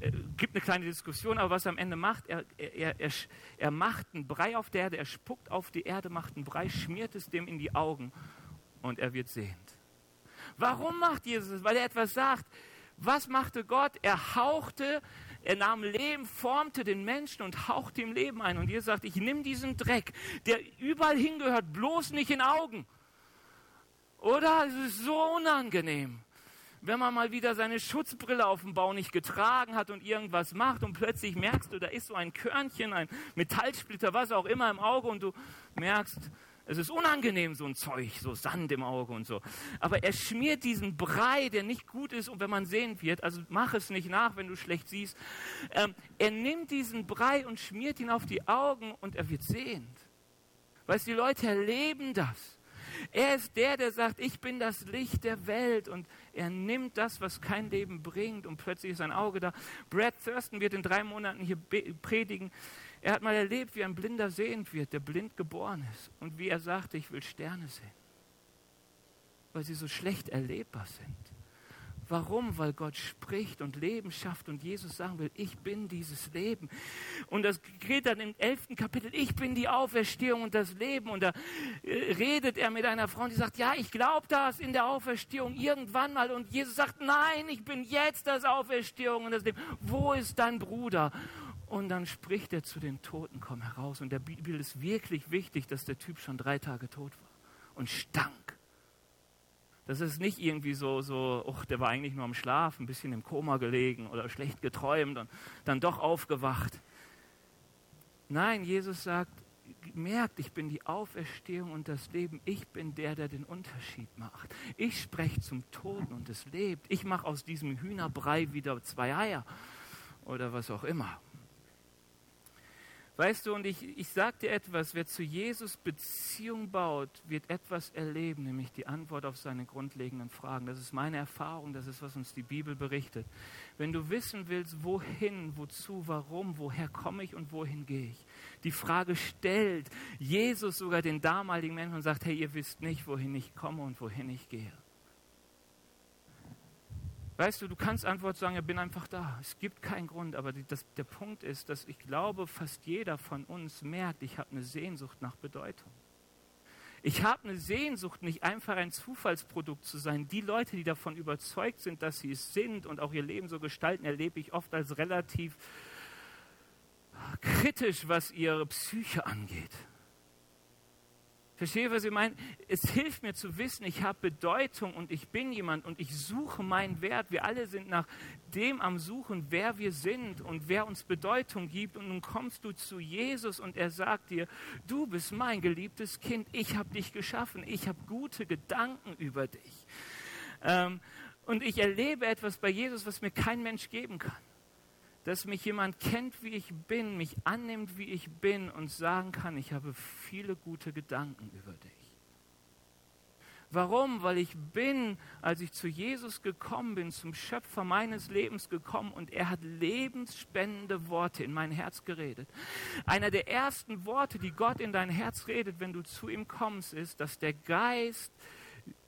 äh, gibt eine kleine Diskussion, aber was er am Ende macht, er, er, er, er macht einen Brei auf der Erde, er spuckt auf die Erde, macht einen Brei, schmiert es dem in die Augen und er wird sehend. Warum macht Jesus Weil er etwas sagt. Was machte Gott? Er hauchte, er nahm Leben, formte den Menschen und hauchte ihm Leben ein. Und Jesus sagt, ich nehme diesen Dreck, der überall hingehört, bloß nicht in Augen. Oder? Es ist so unangenehm wenn man mal wieder seine Schutzbrille auf dem Bau nicht getragen hat und irgendwas macht und plötzlich merkst du, da ist so ein Körnchen, ein Metallsplitter, was auch immer im Auge und du merkst, es ist unangenehm, so ein Zeug, so Sand im Auge und so. Aber er schmiert diesen Brei, der nicht gut ist und wenn man sehen wird, also mach es nicht nach, wenn du schlecht siehst. Ähm, er nimmt diesen Brei und schmiert ihn auf die Augen und er wird sehend. Weißt du, die Leute erleben das. Er ist der, der sagt, ich bin das Licht der Welt und er nimmt das, was kein Leben bringt und plötzlich ist sein Auge da. Brad Thurston wird in drei Monaten hier predigen. Er hat mal erlebt, wie ein Blinder sehend wird, der blind geboren ist und wie er sagte, ich will Sterne sehen, weil sie so schlecht erlebbar sind. Warum? Weil Gott spricht und Leben schafft und Jesus sagen will, ich bin dieses Leben. Und das geht dann im elften Kapitel, ich bin die Auferstehung und das Leben. Und da äh, redet er mit einer Frau, die sagt, ja, ich glaube das in der Auferstehung irgendwann mal. Und Jesus sagt, nein, ich bin jetzt das Auferstehung und das Leben. Wo ist dein Bruder? Und dann spricht er zu den Toten, komm heraus. Und der Bibel ist wirklich wichtig, dass der Typ schon drei Tage tot war und stank. Das ist nicht irgendwie so, so, ach, der war eigentlich nur am Schlaf, ein bisschen im Koma gelegen oder schlecht geträumt und dann doch aufgewacht. Nein, Jesus sagt, merkt, ich bin die Auferstehung und das Leben. Ich bin der, der den Unterschied macht. Ich spreche zum Toten und es lebt. Ich mache aus diesem Hühnerbrei wieder zwei Eier oder was auch immer. Weißt du, und ich, ich sage dir etwas, wer zu Jesus Beziehung baut, wird etwas erleben, nämlich die Antwort auf seine grundlegenden Fragen. Das ist meine Erfahrung, das ist, was uns die Bibel berichtet. Wenn du wissen willst, wohin, wozu, warum, woher komme ich und wohin gehe ich, die Frage stellt Jesus sogar den damaligen Menschen und sagt, hey, ihr wisst nicht, wohin ich komme und wohin ich gehe. Weißt du, du kannst Antwort sagen, ich bin einfach da. Es gibt keinen Grund, aber die, das, der Punkt ist, dass ich glaube, fast jeder von uns merkt, ich habe eine Sehnsucht nach Bedeutung. Ich habe eine Sehnsucht, nicht einfach ein Zufallsprodukt zu sein. Die Leute, die davon überzeugt sind, dass sie es sind und auch ihr Leben so gestalten, erlebe ich oft als relativ kritisch, was ihre Psyche angeht. Verstehe, was ich meine? Es hilft mir zu wissen, ich habe Bedeutung und ich bin jemand und ich suche meinen Wert. Wir alle sind nach dem am Suchen, wer wir sind und wer uns Bedeutung gibt. Und nun kommst du zu Jesus und er sagt dir, du bist mein geliebtes Kind, ich habe dich geschaffen, ich habe gute Gedanken über dich. Ähm, und ich erlebe etwas bei Jesus, was mir kein Mensch geben kann dass mich jemand kennt, wie ich bin, mich annimmt, wie ich bin und sagen kann, ich habe viele gute Gedanken über dich. Warum? Weil ich bin, als ich zu Jesus gekommen bin, zum Schöpfer meines Lebens gekommen und er hat lebensspendende Worte in mein Herz geredet. Einer der ersten Worte, die Gott in dein Herz redet, wenn du zu ihm kommst, ist, dass der Geist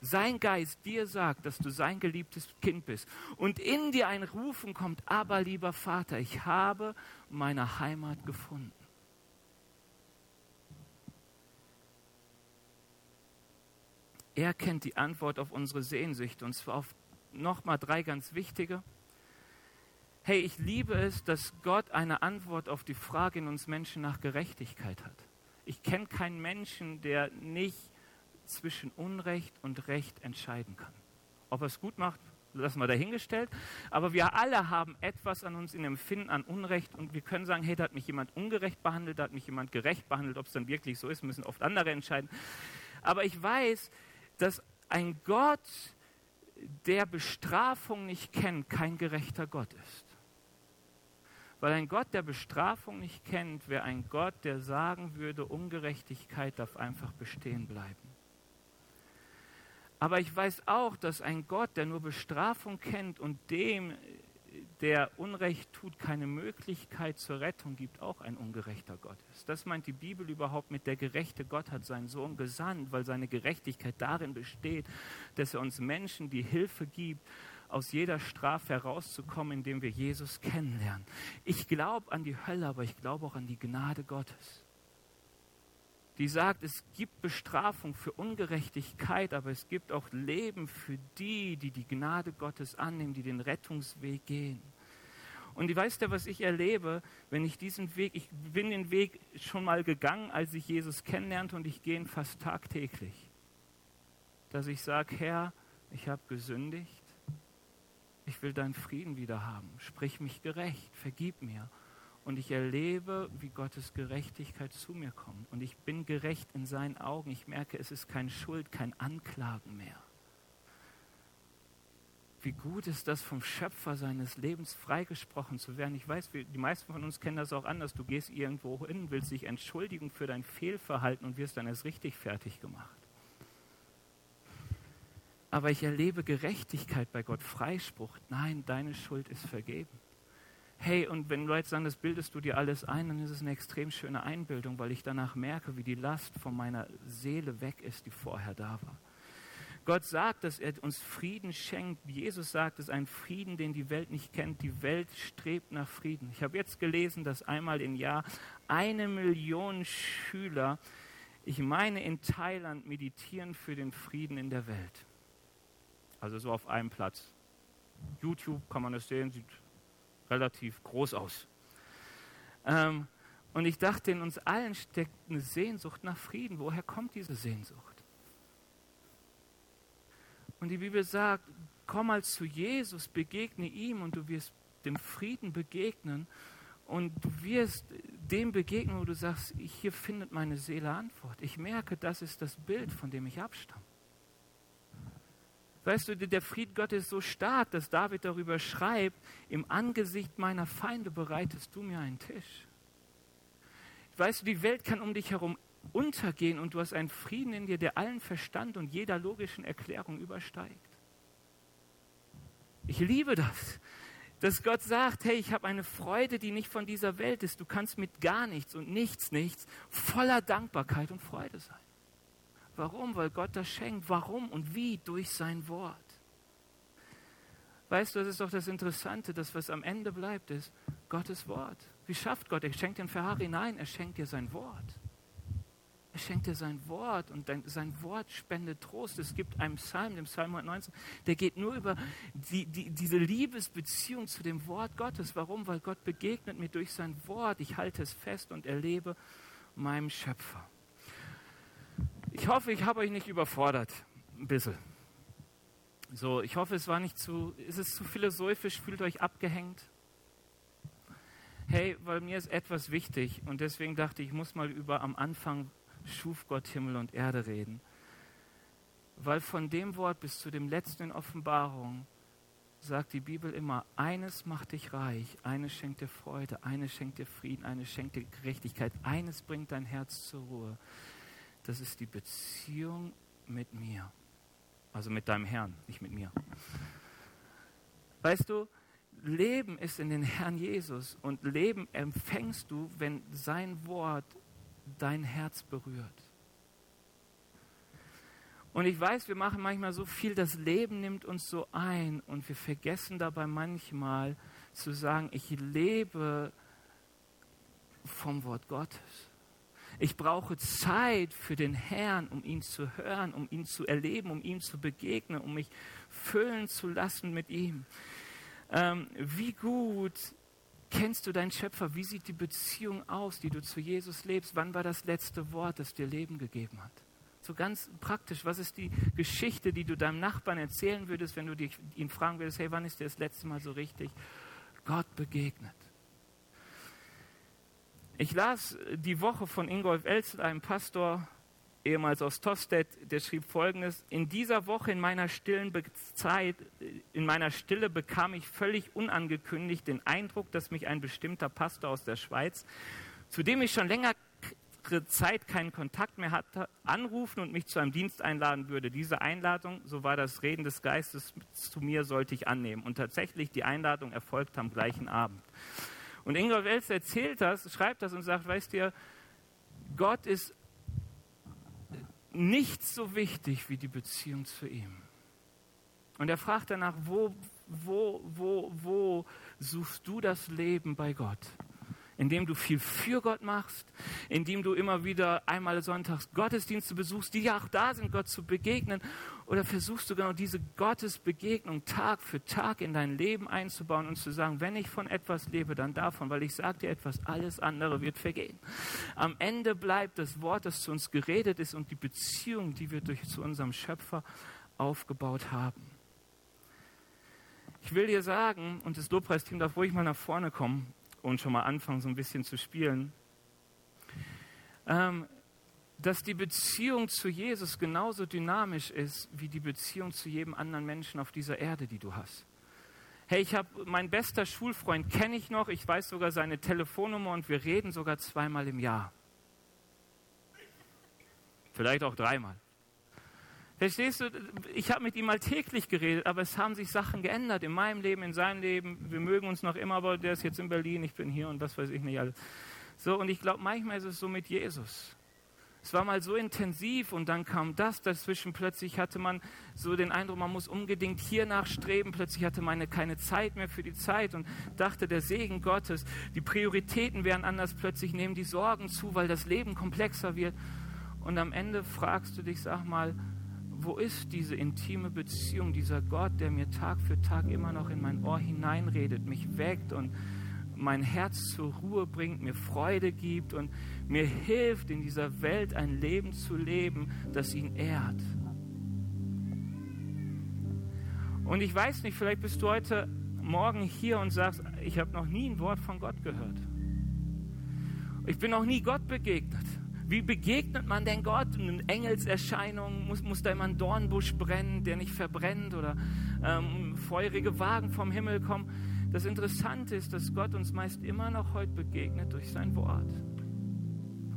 sein Geist dir sagt, dass du sein geliebtes Kind bist und in dir ein Rufen kommt, aber lieber Vater, ich habe meine Heimat gefunden. Er kennt die Antwort auf unsere Sehnsucht und zwar auf nochmal drei ganz wichtige. Hey, ich liebe es, dass Gott eine Antwort auf die Frage in uns Menschen nach Gerechtigkeit hat. Ich kenne keinen Menschen, der nicht zwischen Unrecht und Recht entscheiden kann. Ob er es gut macht, lassen wir dahingestellt. Aber wir alle haben etwas an uns in Empfinden an Unrecht und wir können sagen, hey, da hat mich jemand ungerecht behandelt, da hat mich jemand gerecht behandelt. Ob es dann wirklich so ist, müssen oft andere entscheiden. Aber ich weiß, dass ein Gott, der Bestrafung nicht kennt, kein gerechter Gott ist. Weil ein Gott, der Bestrafung nicht kennt, wäre ein Gott, der sagen würde, Ungerechtigkeit darf einfach bestehen bleiben. Aber ich weiß auch, dass ein Gott, der nur Bestrafung kennt und dem, der Unrecht tut, keine Möglichkeit zur Rettung gibt, auch ein ungerechter Gott ist. Das meint die Bibel überhaupt mit der gerechte Gott hat seinen Sohn gesandt, weil seine Gerechtigkeit darin besteht, dass er uns Menschen die Hilfe gibt, aus jeder Strafe herauszukommen, indem wir Jesus kennenlernen. Ich glaube an die Hölle, aber ich glaube auch an die Gnade Gottes die sagt, es gibt Bestrafung für Ungerechtigkeit, aber es gibt auch Leben für die, die die Gnade Gottes annehmen, die den Rettungsweg gehen. Und weißt du, was ich erlebe, wenn ich diesen Weg, ich bin den Weg schon mal gegangen, als ich Jesus kennenlernte und ich gehe ihn fast tagtäglich, dass ich sage, Herr, ich habe gesündigt, ich will deinen Frieden wieder haben, sprich mich gerecht, vergib mir und ich erlebe, wie Gottes Gerechtigkeit zu mir kommt. Und ich bin gerecht in seinen Augen. Ich merke, es ist kein Schuld, kein Anklagen mehr. Wie gut ist das, vom Schöpfer seines Lebens freigesprochen zu werden. Ich weiß, die meisten von uns kennen das auch anders. Du gehst irgendwo hin, willst dich entschuldigen für dein Fehlverhalten und wirst dann erst richtig fertig gemacht. Aber ich erlebe Gerechtigkeit bei Gott, Freispruch. Nein, deine Schuld ist vergeben. Hey, und wenn Leute sagen, das bildest du dir alles ein, dann ist es eine extrem schöne Einbildung, weil ich danach merke, wie die Last von meiner Seele weg ist, die vorher da war. Gott sagt, dass er uns Frieden schenkt. Jesus sagt, es ist ein Frieden, den die Welt nicht kennt. Die Welt strebt nach Frieden. Ich habe jetzt gelesen, dass einmal im Jahr eine Million Schüler, ich meine in Thailand, meditieren für den Frieden in der Welt. Also so auf einem Platz. YouTube kann man das sehen, sieht relativ groß aus. Ähm, und ich dachte, in uns allen steckt eine Sehnsucht nach Frieden. Woher kommt diese Sehnsucht? Und die Bibel sagt, komm mal zu Jesus, begegne ihm und du wirst dem Frieden begegnen. Und du wirst dem begegnen, wo du sagst, hier findet meine Seele Antwort. Ich merke, das ist das Bild, von dem ich abstamme. Weißt du, der Fried Gottes ist so stark, dass David darüber schreibt, im Angesicht meiner Feinde bereitest du mir einen Tisch. Weißt du, die Welt kann um dich herum untergehen und du hast einen Frieden in dir, der allen Verstand und jeder logischen Erklärung übersteigt. Ich liebe das, dass Gott sagt, hey, ich habe eine Freude, die nicht von dieser Welt ist. Du kannst mit gar nichts und nichts, nichts voller Dankbarkeit und Freude sein. Warum? Weil Gott das schenkt. Warum und wie? Durch sein Wort. Weißt du, das ist doch das Interessante, dass was am Ende bleibt, ist Gottes Wort. Wie schafft Gott? Er schenkt den Ferrari? Nein, er schenkt dir sein Wort. Er schenkt dir sein Wort und sein Wort spendet Trost. Es gibt einen Psalm, den Psalm 119, der geht nur über die, die, diese Liebesbeziehung zu dem Wort Gottes. Warum? Weil Gott begegnet mir durch sein Wort. Ich halte es fest und erlebe meinem Schöpfer. Ich hoffe, ich habe euch nicht überfordert. Ein bisschen. So, ich hoffe, es war nicht zu, ist es zu philosophisch, fühlt euch abgehängt? Hey, weil mir ist etwas wichtig und deswegen dachte ich, ich muss mal über am Anfang schuf Gott Himmel und Erde reden. Weil von dem Wort bis zu dem letzten in Offenbarung sagt die Bibel immer, eines macht dich reich, eines schenkt dir Freude, eines schenkt dir Frieden, eines schenkt dir Gerechtigkeit, eines bringt dein Herz zur Ruhe. Das ist die Beziehung mit mir. Also mit deinem Herrn, nicht mit mir. Weißt du, Leben ist in den Herrn Jesus und Leben empfängst du, wenn sein Wort dein Herz berührt. Und ich weiß, wir machen manchmal so viel, das Leben nimmt uns so ein und wir vergessen dabei manchmal zu sagen, ich lebe vom Wort Gottes. Ich brauche Zeit für den Herrn, um ihn zu hören, um ihn zu erleben, um ihm zu begegnen, um mich füllen zu lassen mit ihm. Ähm, wie gut Kennst du deinen Schöpfer? Wie sieht die Beziehung aus, die du zu Jesus lebst? Wann war das letzte Wort, das dir Leben gegeben hat? So ganz praktisch, was ist die Geschichte, die du deinem Nachbarn erzählen würdest, wenn du dich, ihn fragen würdest, hey, wann ist dir das letzte Mal so richtig Gott begegnet? Ich las die Woche von Ingolf Elzel, einem Pastor, ehemals aus Tostedt, der schrieb folgendes: In dieser Woche in meiner stillen Zeit, in meiner Stille bekam ich völlig unangekündigt den Eindruck, dass mich ein bestimmter Pastor aus der Schweiz, zu dem ich schon längere Zeit keinen Kontakt mehr hatte, anrufen und mich zu einem Dienst einladen würde. Diese Einladung, so war das Reden des Geistes zu mir, sollte ich annehmen. Und tatsächlich, die Einladung erfolgte am gleichen Abend. Und Ingolf Elster erzählt das, schreibt das und sagt, weißt du, Gott ist nichts so wichtig wie die Beziehung zu ihm. Und er fragt danach, wo, wo, wo, wo suchst du das Leben bei Gott? Indem du viel für Gott machst, indem du immer wieder einmal sonntags Gottesdienste besuchst, die ja auch da sind, Gott zu begegnen, oder versuchst du genau diese Gottesbegegnung Tag für Tag in dein Leben einzubauen und zu sagen, wenn ich von etwas lebe, dann davon, weil ich sage dir etwas, alles andere wird vergehen. Am Ende bleibt das Wort, das zu uns geredet ist und die Beziehung, die wir durch zu unserem Schöpfer aufgebaut haben. Ich will dir sagen, und das Lobpreisteam darf ruhig mal nach vorne kommen, und schon mal anfangen, so ein bisschen zu spielen, ähm, dass die Beziehung zu Jesus genauso dynamisch ist wie die Beziehung zu jedem anderen Menschen auf dieser Erde, die du hast. Hey, ich habe mein bester Schulfreund kenne ich noch, ich weiß sogar seine Telefonnummer und wir reden sogar zweimal im Jahr. Vielleicht auch dreimal. Verstehst du, ich habe mit ihm alltäglich geredet, aber es haben sich Sachen geändert in meinem Leben, in seinem Leben. Wir mögen uns noch immer, aber der ist jetzt in Berlin, ich bin hier und was weiß ich nicht alles. So, und ich glaube, manchmal ist es so mit Jesus. Es war mal so intensiv und dann kam das dazwischen. Plötzlich hatte man so den Eindruck, man muss unbedingt hier nachstreben. Plötzlich hatte man keine Zeit mehr für die Zeit und dachte, der Segen Gottes, die Prioritäten wären anders. Plötzlich nehmen die Sorgen zu, weil das Leben komplexer wird. Und am Ende fragst du dich, sag mal, wo ist diese intime Beziehung, dieser Gott, der mir Tag für Tag immer noch in mein Ohr hineinredet, mich weckt und mein Herz zur Ruhe bringt, mir Freude gibt und mir hilft, in dieser Welt ein Leben zu leben, das ihn ehrt. Und ich weiß nicht, vielleicht bist du heute Morgen hier und sagst, ich habe noch nie ein Wort von Gott gehört. Ich bin noch nie Gott begegnet. Wie begegnet man denn Gott? Eine Engelserscheinung? Muss, muss da immer ein Dornbusch brennen, der nicht verbrennt? Oder ähm, feurige Wagen vom Himmel kommen? Das Interessante ist, dass Gott uns meist immer noch heute begegnet durch sein Wort.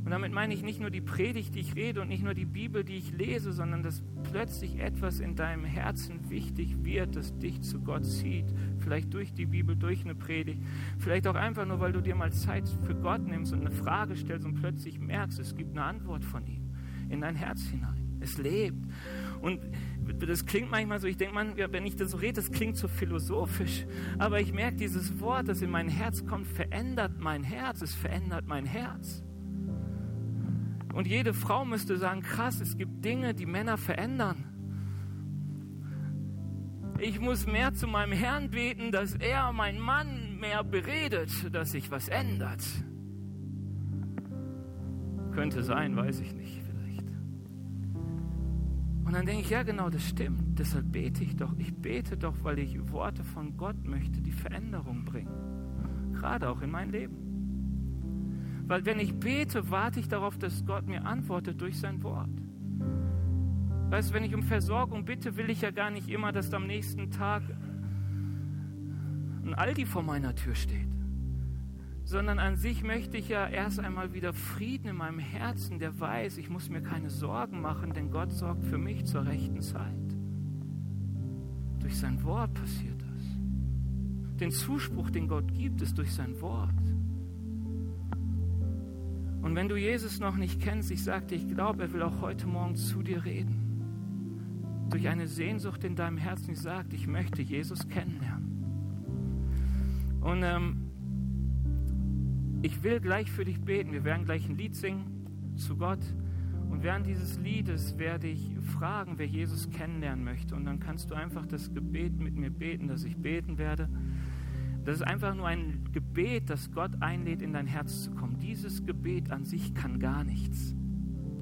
Und damit meine ich nicht nur die Predigt, die ich rede und nicht nur die Bibel, die ich lese, sondern dass plötzlich etwas in deinem Herzen wichtig wird, das dich zu Gott zieht. Vielleicht durch die Bibel, durch eine Predigt. Vielleicht auch einfach nur, weil du dir mal Zeit für Gott nimmst und eine Frage stellst und plötzlich merkst, es gibt eine Antwort von ihm in dein Herz hinein. Es lebt. Und das klingt manchmal so, ich denke, man, wenn ich das so rede, das klingt so philosophisch. Aber ich merke, dieses Wort, das in mein Herz kommt, verändert mein Herz. Es verändert mein Herz. Und jede Frau müsste sagen, krass, es gibt Dinge, die Männer verändern. Ich muss mehr zu meinem Herrn beten, dass er, mein Mann, mehr beredet, dass sich was ändert. Könnte sein, weiß ich nicht, vielleicht. Und dann denke ich, ja genau, das stimmt. Deshalb bete ich doch. Ich bete doch, weil ich Worte von Gott möchte, die Veränderung bringen. Gerade auch in mein Leben. Weil wenn ich bete, warte ich darauf, dass Gott mir antwortet durch sein Wort. Weißt du, wenn ich um Versorgung bitte, will ich ja gar nicht immer, dass am nächsten Tag ein Aldi vor meiner Tür steht. Sondern an sich möchte ich ja erst einmal wieder Frieden in meinem Herzen, der weiß, ich muss mir keine Sorgen machen, denn Gott sorgt für mich zur rechten Zeit. Durch sein Wort passiert das. Den Zuspruch, den Gott gibt, ist durch sein Wort. Und wenn du Jesus noch nicht kennst, ich sagte, ich glaube, er will auch heute Morgen zu dir reden. Durch eine Sehnsucht in deinem Herzen, die sagt, ich möchte Jesus kennenlernen. Und ähm, ich will gleich für dich beten. Wir werden gleich ein Lied singen zu Gott. Und während dieses Liedes werde ich fragen, wer Jesus kennenlernen möchte. Und dann kannst du einfach das Gebet mit mir beten, dass ich beten werde. Das ist einfach nur ein Gebet, das Gott einlädt, in dein Herz zu kommen. Dieses Gebet an sich kann gar nichts.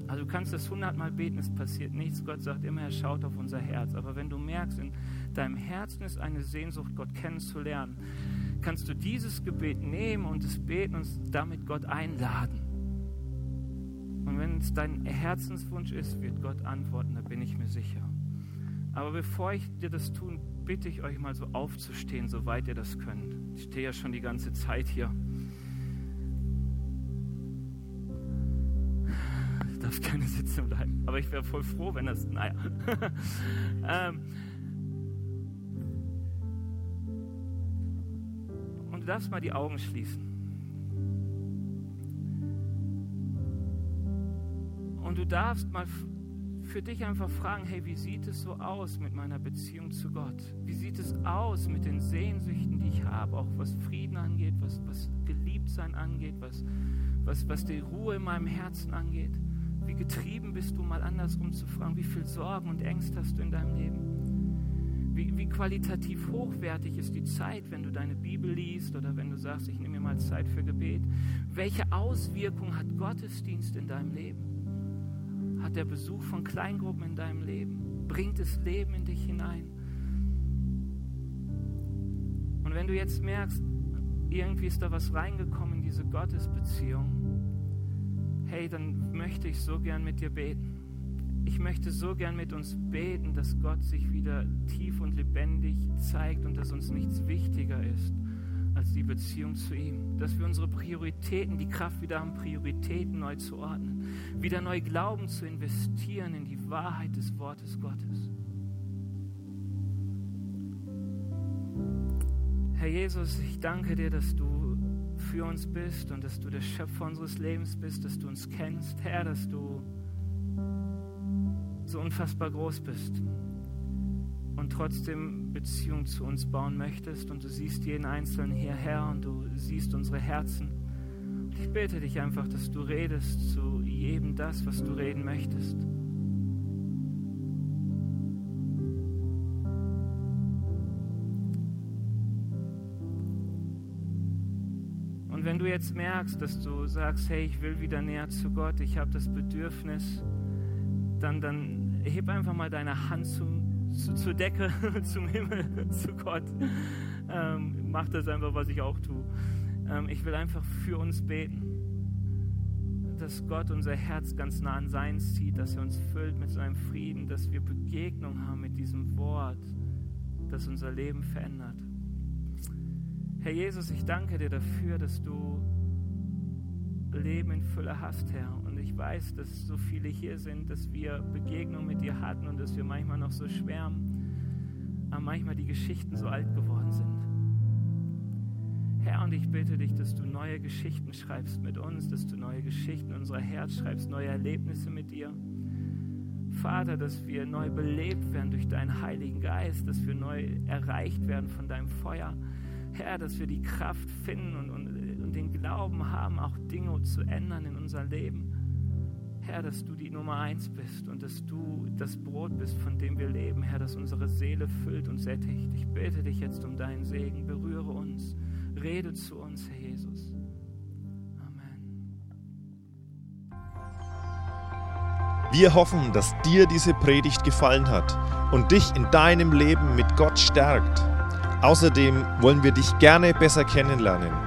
Also du kannst das hundertmal beten, es passiert nichts. Gott sagt immer, er schaut auf unser Herz. Aber wenn du merkst, in deinem Herzen ist eine Sehnsucht, Gott kennenzulernen, kannst du dieses Gebet nehmen und es beten und damit Gott einladen. Und wenn es dein Herzenswunsch ist, wird Gott antworten, da bin ich mir sicher. Aber bevor ich dir das tun bitte ich euch mal so aufzustehen, soweit ihr das könnt. Ich stehe ja schon die ganze Zeit hier. Ich darf gerne sitzen bleiben, aber ich wäre voll froh, wenn das. Naja. [laughs] ähm, und du darfst mal die Augen schließen. Und du darfst mal für dich einfach fragen, hey, wie sieht es so aus mit meiner Beziehung zu Gott? Wie sieht es aus mit den Sehnsüchten, die ich habe, auch was Frieden angeht, was, was Geliebtsein angeht, was, was, was die Ruhe in meinem Herzen angeht? Wie getrieben bist du, mal andersrum zu fragen, wie viel Sorgen und Ängste hast du in deinem Leben? Wie, wie qualitativ hochwertig ist die Zeit, wenn du deine Bibel liest oder wenn du sagst, ich nehme mir mal Zeit für Gebet? Welche Auswirkung hat Gottesdienst in deinem Leben? Hat der Besuch von Kleingruppen in deinem Leben? Bringt es Leben in dich hinein? Und wenn du jetzt merkst, irgendwie ist da was reingekommen in diese Gottesbeziehung, hey, dann möchte ich so gern mit dir beten. Ich möchte so gern mit uns beten, dass Gott sich wieder tief und lebendig zeigt und dass uns nichts wichtiger ist als die Beziehung zu ihm. Dass wir unsere Prioritäten, die Kraft wieder haben, Prioritäten neu zu ordnen. Wieder neu Glauben zu investieren in die Wahrheit des Wortes Gottes. Herr Jesus, ich danke dir, dass du für uns bist und dass du der Schöpfer unseres Lebens bist, dass du uns kennst. Herr, dass du so unfassbar groß bist und trotzdem Beziehung zu uns bauen möchtest und du siehst jeden Einzelnen hierher und du siehst unsere Herzen. Und ich bete dich einfach, dass du redest zu jedem das, was du reden möchtest. Und wenn du jetzt merkst, dass du sagst, hey, ich will wieder näher zu Gott, ich habe das Bedürfnis, dann, dann heb einfach mal deine Hand zum zu, zur Decke, [laughs] zum Himmel, [laughs] zu Gott. Ähm, mach das einfach, was ich auch tue. Ähm, ich will einfach für uns beten. dass Gott unser Herz ganz nah an sein zieht, dass er uns füllt mit seinem Frieden, dass wir Begegnung haben mit diesem Wort, das unser Leben verändert. Herr Jesus, ich danke dir dafür, dass du Leben in Fülle hast, Herr. Ich weiß, dass so viele hier sind, dass wir Begegnung mit dir hatten und dass wir manchmal noch so schwärmen, aber manchmal die Geschichten so alt geworden sind. Herr, und ich bitte dich, dass du neue Geschichten schreibst mit uns, dass du neue Geschichten in unser Herz schreibst, neue Erlebnisse mit dir. Vater, dass wir neu belebt werden durch deinen Heiligen Geist, dass wir neu erreicht werden von deinem Feuer. Herr, dass wir die Kraft finden und, und, und den Glauben haben, auch Dinge zu ändern in unser Leben. Herr, dass du die Nummer eins bist und dass du das Brot bist, von dem wir leben. Herr, dass unsere Seele füllt und sättigt. Ich bete dich jetzt um deinen Segen. Berühre uns. Rede zu uns, Herr Jesus. Amen. Wir hoffen, dass dir diese Predigt gefallen hat und dich in deinem Leben mit Gott stärkt. Außerdem wollen wir dich gerne besser kennenlernen.